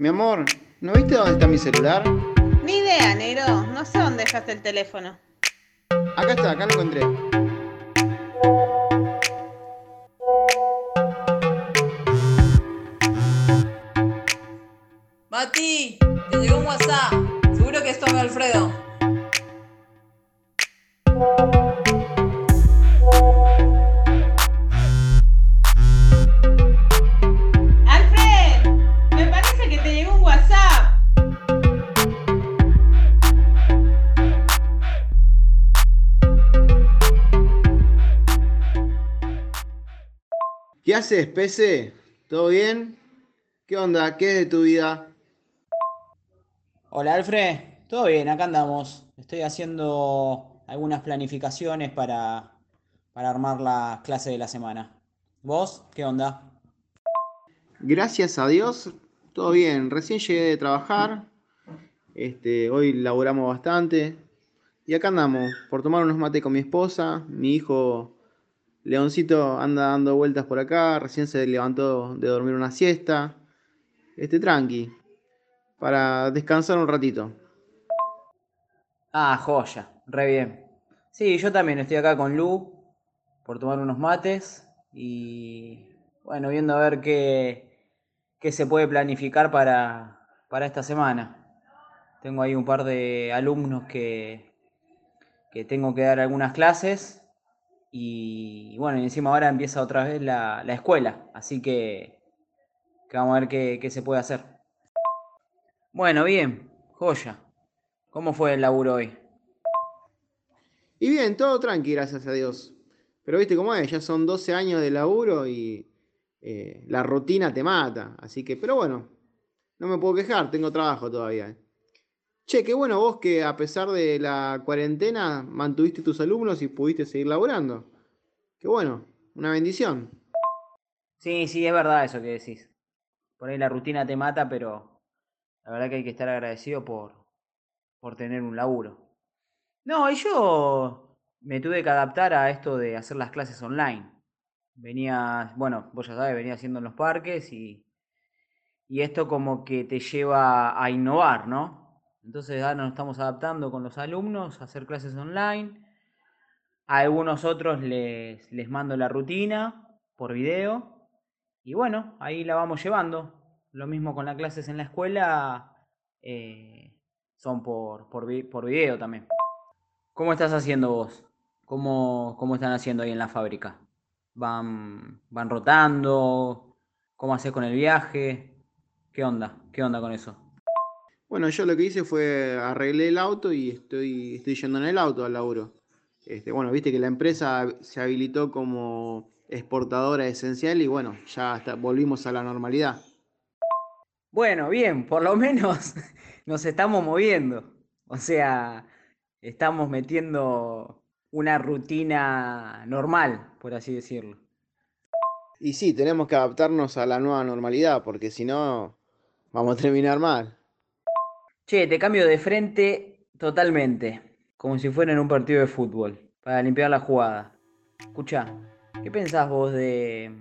Mi amor, ¿no viste dónde está mi celular? Ni idea, negro. No sé dónde dejaste el teléfono. Acá está, acá lo encontré. Mati, te llegó un WhatsApp. Seguro que es Tommy Alfredo. ¿Qué haces, Pese? ¿Todo bien? ¿Qué onda? ¿Qué es de tu vida? Hola Alfred, todo bien, acá andamos. Estoy haciendo algunas planificaciones para, para armar la clase de la semana. ¿Vos? ¿Qué onda? Gracias a Dios, todo bien. Recién llegué de trabajar. Este, hoy laburamos bastante. Y acá andamos, por tomar unos mates con mi esposa. Mi hijo Leoncito anda dando vueltas por acá. Recién se levantó de dormir una siesta. Este, tranqui. Para descansar un ratito. Ah, joya, re bien. Sí, yo también estoy acá con Lu por tomar unos mates y bueno, viendo a ver qué, qué se puede planificar para, para esta semana. Tengo ahí un par de alumnos que, que tengo que dar algunas clases y bueno, y encima ahora empieza otra vez la, la escuela, así que, que vamos a ver qué, qué se puede hacer. Bueno, bien, joya. ¿Cómo fue el laburo hoy? Y bien, todo tranqui, gracias a Dios. Pero viste cómo es, ya son 12 años de laburo y eh, la rutina te mata. Así que, pero bueno, no me puedo quejar, tengo trabajo todavía. eh. Che, qué bueno vos que a pesar de la cuarentena mantuviste tus alumnos y pudiste seguir laburando. Qué bueno, una bendición. Sí, sí, es verdad eso que decís. Por ahí la rutina te mata, pero la verdad que hay que estar agradecido por, por tener un laburo. No, y yo me tuve que adaptar a esto de hacer las clases online. Venía, bueno, vos ya sabés, venía haciendo en los parques y, y esto como que te lleva a innovar, ¿no? Entonces ahora nos estamos adaptando con los alumnos a hacer clases online. A algunos otros les, les mando la rutina por video. Y bueno, ahí la vamos llevando. Lo mismo con las clases en la escuela, eh, son por, por, por video también. ¿Cómo estás haciendo vos? ¿Cómo, cómo están haciendo ahí en la fábrica? ¿Van, van rotando? ¿Cómo haces con el viaje? ¿Qué onda? ¿Qué onda con eso? Bueno, yo lo que hice fue arreglé el auto y estoy, estoy yendo en el auto al laburo. Este, bueno, viste que la empresa se habilitó como exportadora esencial y bueno, ya está- volvimos a la normalidad. Bueno, bien, por lo menos nos estamos moviendo. O sea, estamos metiendo una rutina normal, por así decirlo. Y sí, tenemos que adaptarnos a la nueva normalidad, porque si no, vamos a terminar mal. Che, te cambio de frente totalmente, como si fuera en un partido de fútbol, para limpiar la jugada. Escucha, ¿qué pensás vos de,